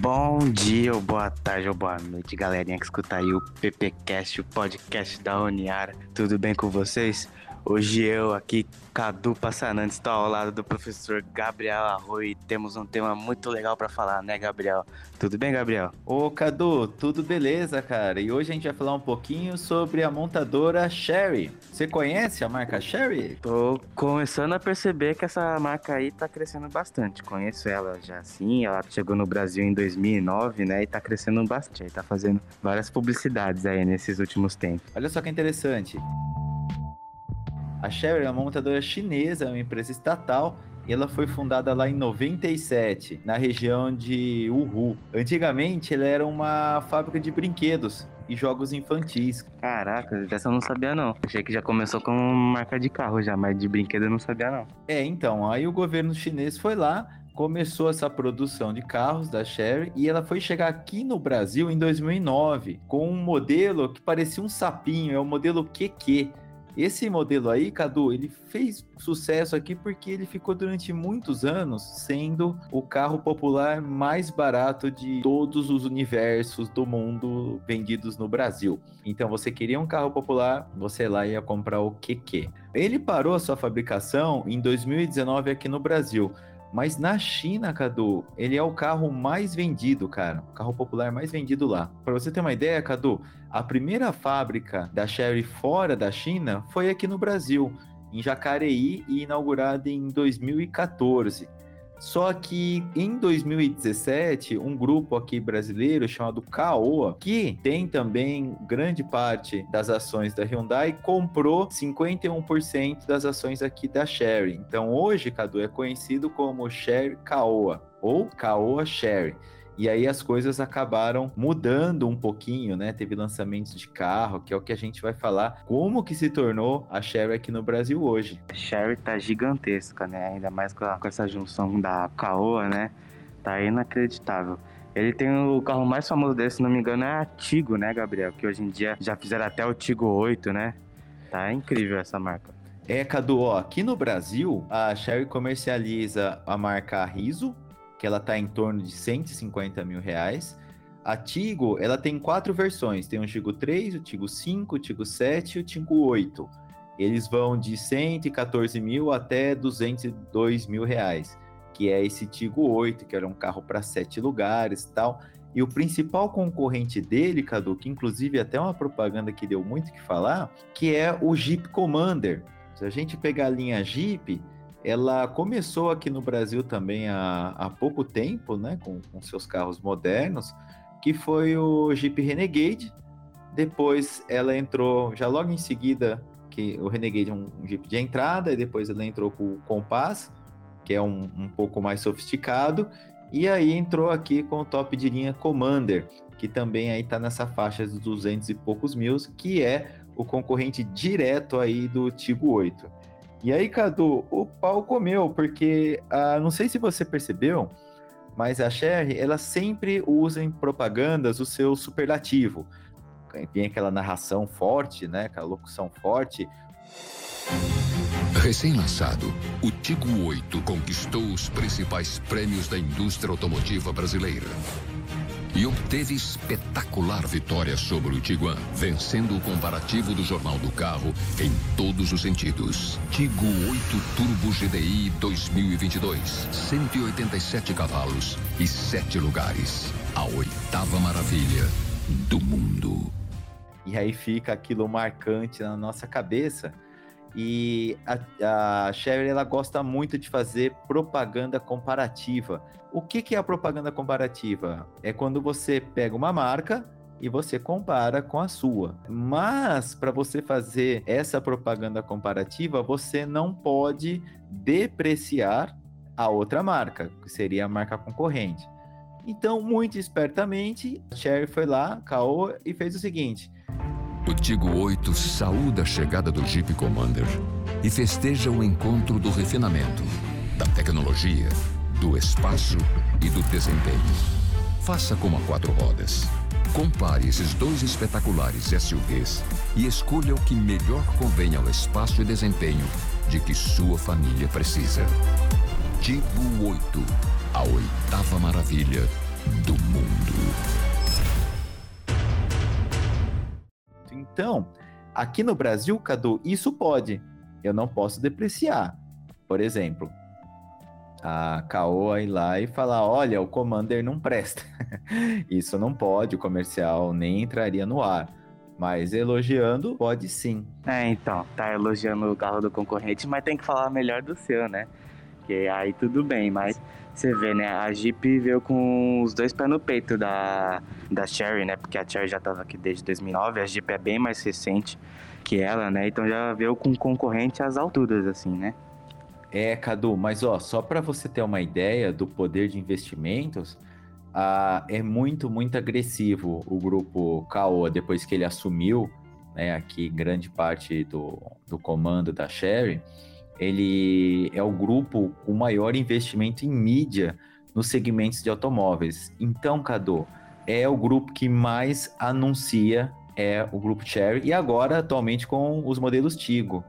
Bom dia, ou boa tarde, ou boa noite, galerinha que escuta aí o PPcast, o podcast da Uniara. Tudo bem com vocês? Hoje eu aqui, Cadu Passanante, estou ao lado do professor Gabriel Arroio e temos um tema muito legal para falar, né, Gabriel? Tudo bem, Gabriel? Ô, Cadu, tudo beleza, cara? E hoje a gente vai falar um pouquinho sobre a montadora Sherry. Você conhece a marca Sherry? Tô começando a perceber que essa marca aí tá crescendo bastante. Conheço ela já assim, ela chegou no Brasil em 2009, né, e tá crescendo bastante. Tá fazendo várias publicidades aí nesses últimos tempos. Olha só que interessante. A Sherry é uma montadora chinesa, é uma empresa estatal e ela foi fundada lá em 97, na região de Uhu. Antigamente, ela era uma fábrica de brinquedos e jogos infantis. Caraca, dessa eu não sabia não. Achei que já começou com marca de carro já, mas de brinquedo eu não sabia não. É, então, aí o governo chinês foi lá, começou essa produção de carros da Sherry e ela foi chegar aqui no Brasil em 2009 com um modelo que parecia um sapinho, é o modelo QQ esse modelo aí, Cadu, ele fez sucesso aqui porque ele ficou durante muitos anos sendo o carro popular mais barato de todos os universos do mundo vendidos no Brasil. Então, você queria um carro popular, você lá ia comprar o QQ. Ele parou a sua fabricação em 2019 aqui no Brasil. Mas na China, Cadu, ele é o carro mais vendido, cara. O carro popular mais vendido lá. Para você ter uma ideia, Cadu, a primeira fábrica da Chery fora da China foi aqui no Brasil, em Jacareí, e inaugurada em 2014. Só que em 2017, um grupo aqui brasileiro chamado Caoa, que tem também grande parte das ações da Hyundai, comprou 51% das ações aqui da Sherry. Então hoje, Cadu, é conhecido como Sherry Caoa ou Caoa Sherry. E aí as coisas acabaram mudando um pouquinho, né? Teve lançamentos de carro, que é o que a gente vai falar. Como que se tornou a Sherry aqui no Brasil hoje? A Sherry tá gigantesca, né? Ainda mais com, a, com essa junção da Caoa, né? Tá inacreditável. Ele tem o carro mais famoso desse, se não me engano, é a Tigo, né, Gabriel? Que hoje em dia já fizeram até o Tigo 8, né? Tá incrível essa marca. É, Cadu, ó, aqui no Brasil, a Sherry comercializa a marca Riso, que ela está em torno de 150 mil reais. A Tigo, ela tem quatro versões. Tem o Tigo 3, o Tigo 5, o Tigo 7 e o Tigo 8. Eles vão de 114 mil até 202 mil reais, que é esse Tigo 8, que era um carro para sete lugares e tal. E o principal concorrente dele, Cadu, que inclusive até uma propaganda que deu muito que falar, que é o Jeep Commander. Se a gente pegar a linha Jeep, ela começou aqui no Brasil também há, há pouco tempo, né, com, com, seus carros modernos, que foi o Jeep Renegade. Depois ela entrou, já logo em seguida, que o Renegade é um, um Jeep de entrada, e depois ela entrou com o Compass, que é um, um pouco mais sofisticado, e aí entrou aqui com o top de linha Commander, que também aí tá nessa faixa dos 200 e poucos mil, que é o concorrente direto aí do Tigo 8. E aí, Cadu, o pau comeu, porque ah, não sei se você percebeu, mas a Sherry, ela sempre usa em propagandas o seu superlativo. Tem aquela narração forte, né? Aquela locução forte. Recém-lançado, o Tigo 8 conquistou os principais prêmios da indústria automotiva brasileira e obteve espetacular vitória sobre o Tiguan, vencendo o comparativo do Jornal do Carro em todos os sentidos. Tigo 8 Turbo GDI 2022, 187 cavalos e 7 lugares. A oitava maravilha do mundo. E aí fica aquilo marcante na nossa cabeça e a, a Sherry ela gosta muito de fazer propaganda comparativa. O que, que é a propaganda comparativa? É quando você pega uma marca e você compara com a sua. Mas para você fazer essa propaganda comparativa, você não pode depreciar a outra marca, que seria a marca concorrente. Então, muito espertamente, a Sherry foi lá, caô e fez o seguinte: O Tigo 8 saúda a chegada do Jeep Commander e festeja o encontro do refinamento, da tecnologia, do espaço e do desempenho. Faça como a quatro rodas. Compare esses dois espetaculares SUVs e escolha o que melhor convém ao espaço e desempenho de que sua família precisa. Tigo 8, a oitava maravilha do mundo. Então, aqui no Brasil, Cadu, isso pode. Eu não posso depreciar. Por exemplo, a Caoa ir lá e falar: olha, o Commander não presta. isso não pode, o comercial nem entraria no ar. Mas elogiando, pode sim. É, então, tá elogiando o carro do concorrente, mas tem que falar melhor do seu, né? Que aí tudo bem, mas você vê, né? A Jeep veio com os dois pés no peito da, da Cherry, né? Porque a Cherry já tava aqui desde 2009, a Jeep é bem mais recente que ela, né? Então já veio com concorrente às alturas, assim, né? É, Cadu, mas ó, só para você ter uma ideia do poder de investimentos, ah, é muito, muito agressivo o grupo Caoa depois que ele assumiu, né, aqui grande parte do, do comando da Sherry ele é o grupo com maior investimento em mídia nos segmentos de automóveis. Então, Cadu, é o grupo que mais anuncia, é o grupo Cherry, e agora, atualmente, com os modelos Tigo.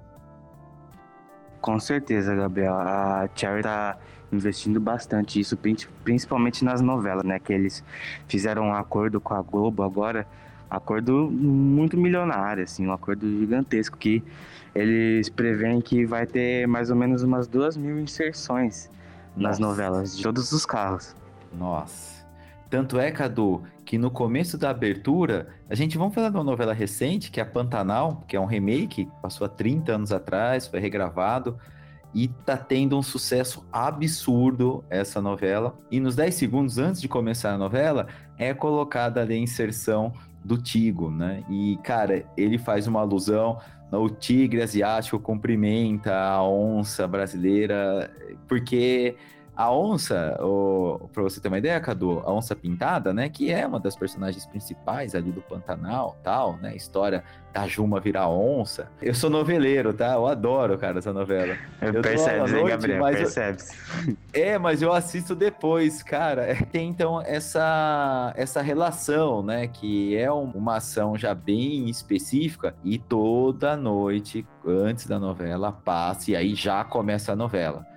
Com certeza, Gabriel. A Cherry está investindo bastante isso, principalmente nas novelas, né? Que eles fizeram um acordo com a Globo agora, acordo muito milionário, assim, um acordo gigantesco que eles preveem que vai ter mais ou menos umas duas mil inserções nas novelas de todos os carros. Nossa. Tanto é, Cadu, que no começo da abertura, a gente vamos falar de uma novela recente, que é a Pantanal, que é um remake, passou há 30 anos atrás, foi regravado, e tá tendo um sucesso absurdo essa novela. E nos 10 segundos antes de começar a novela, é colocada ali a inserção do Tigo, né? E, cara, ele faz uma alusão o tigre asiático cumprimenta a onça brasileira, porque a onça, para você ter uma ideia, Cadu, a onça pintada, né, que é uma das personagens principais ali do Pantanal, tal, né, história da Juma virar onça. Eu sou noveleiro, tá? Eu adoro, cara, essa novela. Eu percebe, hein, Gabriel? Percebe. Eu... É, mas eu assisto depois, cara. Tem então essa essa relação, né, que é uma ação já bem específica e toda noite antes da novela passa e aí já começa a novela.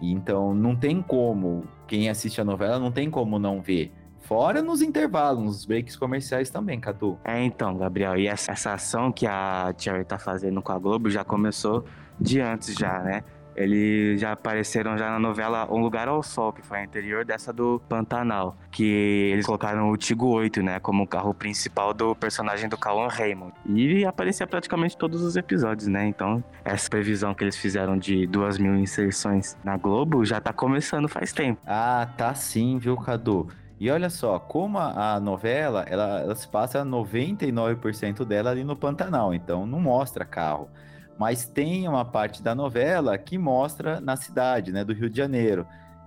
Então não tem como, quem assiste a novela não tem como não ver. Fora nos intervalos, nos breaks comerciais também, Cadu. É, então, Gabriel, e essa, essa ação que a Cherry tá fazendo com a Globo já começou de antes já, né? Eles já apareceram já na novela Um Lugar ao Sol, que foi a anterior dessa do Pantanal, que eles colocaram o Tigo 8, né, como o carro principal do personagem do Cauan Raymond. E aparecia praticamente todos os episódios, né? Então, essa previsão que eles fizeram de duas mil inserções na Globo já tá começando faz tempo. Ah, tá sim, viu, Cadu? E olha só, como a, novela, ela, ela se passa 99% dela ali no Pantanal, então não mostra carro mas tem uma parte da novela que mostra na cidade, né, do Rio de Janeiro.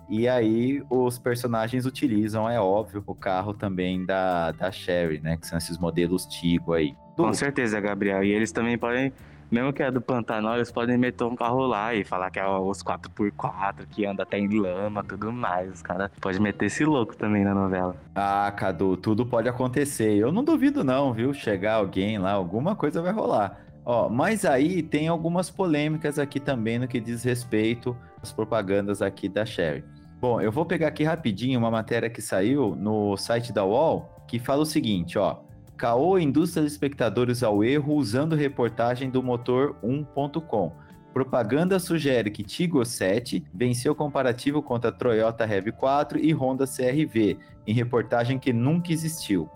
E aí os personagens utilizam, é óbvio, o carro também da, da Sherry, né, que são esses modelos Tigo aí. Com certeza, Gabriel. E eles também podem, mesmo que é do Pantanal, eles podem meter um carro lá e falar que é os 4x4, que anda até em lama, tudo mais. Os caras podem meter esse louco também na novela. Ah, Cadu, tudo pode acontecer. Eu não duvido não, viu? Chegar alguém lá, alguma coisa vai rolar. Ó, mas aí tem algumas polêmicas aqui também no que diz respeito às propagandas aqui da Sherry. Bom, eu vou pegar aqui rapidinho uma matéria que saiu no site da UOL que fala o seguinte, ó. Caô indústria de espectadores ao erro usando reportagem do motor 1.com. Propaganda sugere que Tigo 7 venceu comparativo contra Toyota RAV4 e Honda CRV, em reportagem que nunca existiu.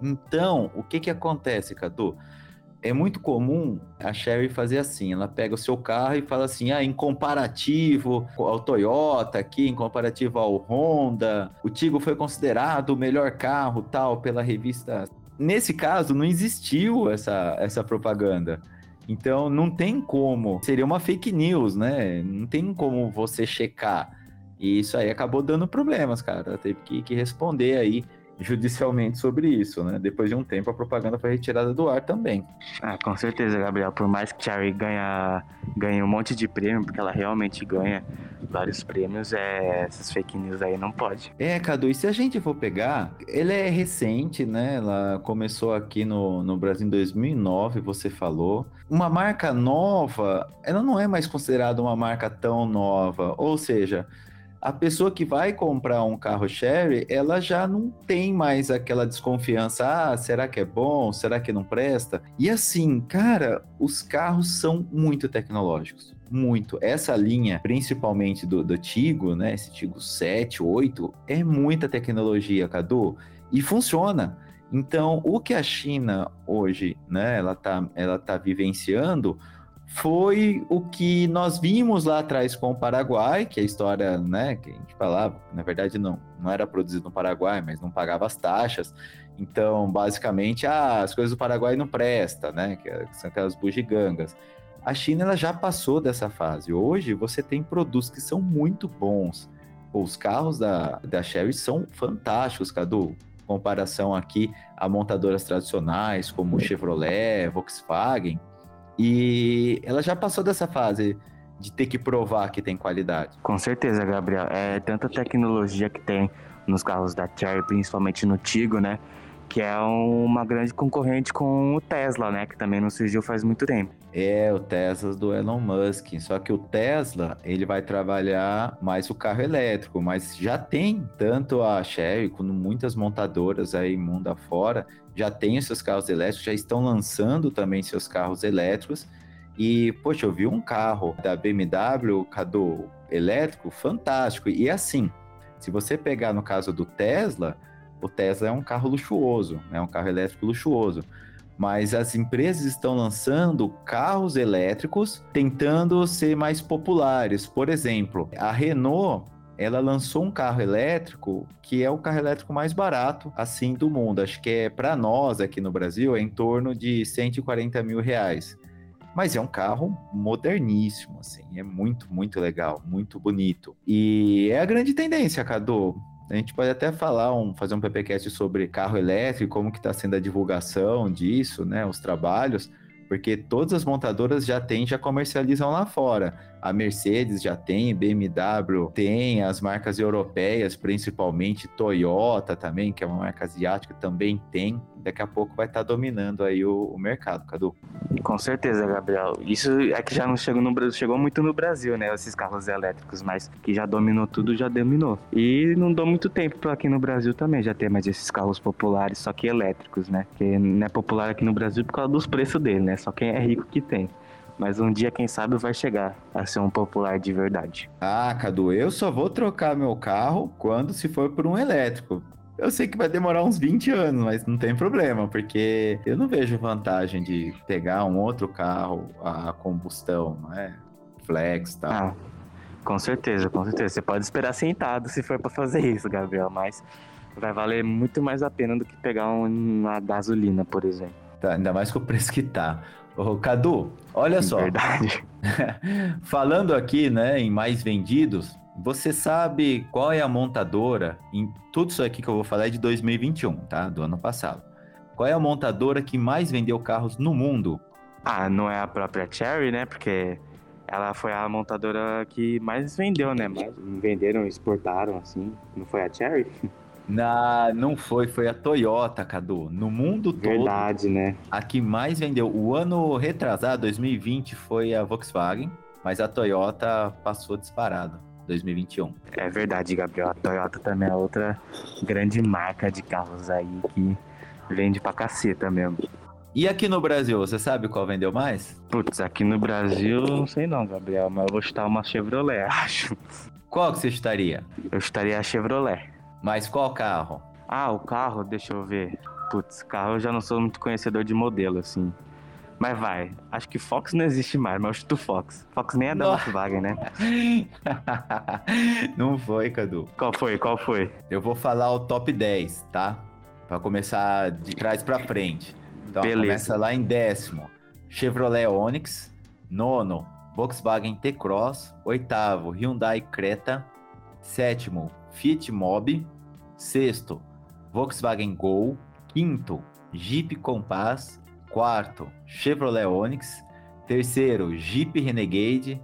Então, o que que acontece, Cadu? É muito comum a Sherry fazer assim, ela pega o seu carro e fala assim, ah, em comparativo ao Toyota aqui, em comparativo ao Honda, o Tigo foi considerado o melhor carro tal pela revista. Nesse caso, não existiu essa, essa propaganda. Então, não tem como. Seria uma fake news, né? Não tem como você checar. E isso aí acabou dando problemas, cara. Teve que, que responder aí judicialmente sobre isso, né? Depois de um tempo a propaganda foi retirada do ar também. Ah, com certeza, Gabriel. Por mais que Cherry ganha, ganhe um monte de prêmio, porque ela realmente ganha vários prêmios, é, essas fake news aí não pode. É, Cadu, e se a gente for pegar, ele é recente, né? Ela começou aqui no, no Brasil em 2009, você falou. Uma marca nova, ela não é mais considerada uma marca tão nova. Ou seja, a pessoa que vai comprar um carro Sherry, ela já não tem mais aquela desconfiança. Ah, será que é bom? Será que não presta? E assim, cara, os carros são muito tecnológicos. Muito. Essa linha, principalmente do, do Tigo, né? Esse Tigo 7, 8, é muita tecnologia, Cadu. E funciona. Então, o que a China hoje, né, ela tá, ela tá vivenciando foi o que nós vimos lá atrás com o Paraguai, que é a história, né, que a gente falava, na verdade não, não era produzido no Paraguai, mas não pagava as taxas. Então, basicamente, ah, as coisas do Paraguai não presta, né, que são aquelas bugigangas. A China ela já passou dessa fase. Hoje você tem produtos que são muito bons. Os carros da, da Chery são fantásticos, Cadu. Comparação aqui a montadoras tradicionais como Chevrolet, Volkswagen e ela já passou dessa fase de ter que provar que tem qualidade. Com certeza, Gabriel. É tanta tecnologia que tem nos carros da Cherry, principalmente no Tigo, né? Que é uma grande concorrente com o Tesla, né? Que também não surgiu faz muito tempo. É, o Tesla do Elon Musk. Só que o Tesla, ele vai trabalhar mais o carro elétrico, mas já tem tanto a Chery como muitas montadoras aí mundo afora já têm os seus carros elétricos, já estão lançando também seus carros elétricos. E, poxa, eu vi um carro da BMW, Cadu, elétrico, fantástico. E assim, se você pegar no caso do Tesla, o Tesla é um carro luxuoso, é um carro elétrico luxuoso. Mas as empresas estão lançando carros elétricos tentando ser mais populares. Por exemplo, a Renault ela lançou um carro elétrico que é o carro elétrico mais barato, assim, do mundo. Acho que é, para nós aqui no Brasil, é em torno de 140 mil reais. Mas é um carro moderníssimo, assim, é muito, muito legal, muito bonito. E é a grande tendência, Cadu. A gente pode até falar, um, fazer um PPcast sobre carro elétrico, como que está sendo a divulgação disso, né, os trabalhos, porque todas as montadoras já têm, já comercializam lá fora. A Mercedes já tem, BMW tem, as marcas europeias, principalmente Toyota também, que é uma marca asiática, também tem. Daqui a pouco vai estar tá dominando aí o, o, mercado, Cadu. Com certeza, Gabriel. Isso é que já não chegou no Brasil, chegou muito no Brasil, né? Esses carros elétricos, mas que já dominou tudo, já dominou. E não dou muito tempo para aqui no Brasil também já ter mais esses carros populares, só que elétricos, né? Que não é popular aqui no Brasil por causa dos preços dele, né? Só quem é rico que tem. Mas um dia, quem sabe, vai chegar a ser um popular de verdade. Ah, Cadu, eu só vou trocar meu carro quando se for por um elétrico. Eu sei que vai demorar uns 20 anos, mas não tem problema, porque eu não vejo vantagem de pegar um outro carro a combustão, não é? Flex e tal. Ah, com certeza, com certeza. Você pode esperar sentado se for para fazer isso, Gabriel, mas vai valer muito mais a pena do que pegar uma gasolina, por exemplo. Tá, ainda mais com o preço que tá. Ô, Cadu, olha só. Verdade. Falando aqui, né, em mais vendidos, você sabe qual é a montadora? Em tudo isso aqui que eu vou falar é de 2021, tá? Do ano passado. Qual é a montadora que mais vendeu carros no mundo? Ah, não é a própria Cherry, né? Porque ela foi a montadora que mais vendeu, né? Mais venderam, exportaram, assim. Não foi a Cherry? Na, não foi, foi a Toyota, Cadu. No mundo todo. Verdade, né? A que mais vendeu. O ano retrasado, 2020, foi a Volkswagen, mas a Toyota passou disparado. 2021. É verdade, Gabriel. A Toyota também é outra grande marca de carros aí que vende pra caceta mesmo. E aqui no Brasil, você sabe qual vendeu mais? Putz, aqui no Brasil, não sei não, Gabriel, mas eu vou chutar uma Chevrolet, acho. Qual que você estaria? Eu estaria a Chevrolet. Mas qual carro? Ah, o carro, deixa eu ver. Putz, carro eu já não sou muito conhecedor de modelo, assim. Mas vai. Acho que Fox não existe mais, mas eu chuto Fox. Fox nem é da Volkswagen, né? não foi, Cadu. Qual foi? Qual foi? Eu vou falar o top 10, tá? Pra começar de trás pra frente. Então, Beleza. começa lá em décimo. Chevrolet Onix. Nono, Volkswagen T-Cross. Oitavo, Hyundai Creta. Sétimo, Fiat Mobi. Sexto, Volkswagen Gol. Quinto, Jeep Compass. Quarto, Chevrolet Onix. Terceiro, Jeep Renegade.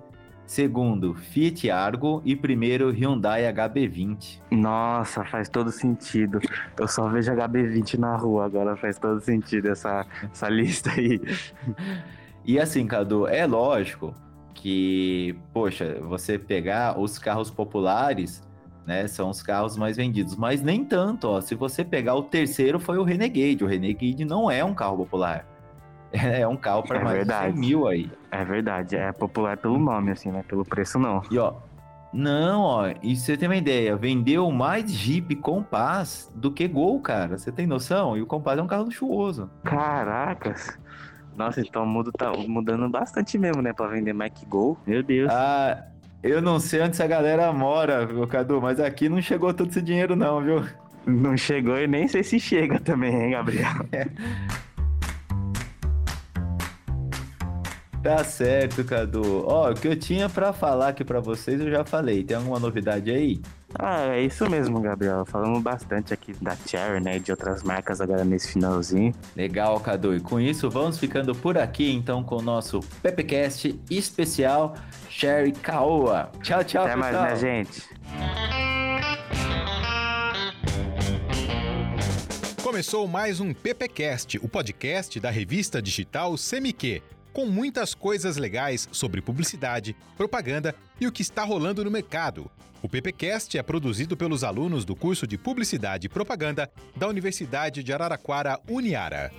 Segundo, Fiat Argo. E primeiro, Hyundai HB20. Nossa, faz todo sentido. Eu só vejo HB20 na rua, agora faz todo sentido essa, essa lista aí. E assim, Cadu, é lógico que, poxa, você pegar os carros populares, né, são os carros mais vendidos, mas nem tanto, ó. Se você pegar o terceiro foi o Renegade, o Renegade não é um carro popular. É um carro para É mais verdade. de 100 mil aí. É verdade, é popular pelo nome, assim, né? Pelo preço, não. E ó, não, ó, e você tem uma ideia, vendeu mais Jeep Compass do que Gol, cara. Você tem noção? E o Compass é um carro luxuoso. Caracas. Nossa, então o mundo tá mudando bastante mesmo, né? Pra vender mais que Gol. Meu Deus. Ah, eu não sei onde essa galera mora, viu, Cadu, mas aqui não chegou todo esse dinheiro não, viu? Não chegou e nem sei se chega também, hein, Gabriel? Tá certo, Cadu. Ó, o que eu tinha pra falar aqui pra vocês eu já falei. Tem alguma novidade aí? Ah, é isso mesmo, Gabriel. Falamos bastante aqui da Cherry, né? E de outras marcas agora nesse finalzinho. Legal, Cadu. E com isso, vamos ficando por aqui, então, com o nosso PPCast especial Sherry Caoa. Tchau, tchau, Até mais, pessoal. né, gente? Começou mais um PPcast, o podcast da revista digital Semiquê, com muitas coisas legais sobre publicidade, propaganda e o que está rolando no mercado. O PPcast é produzido pelos alunos do curso de Publicidade e Propaganda da Universidade de Araraquara, Uniara.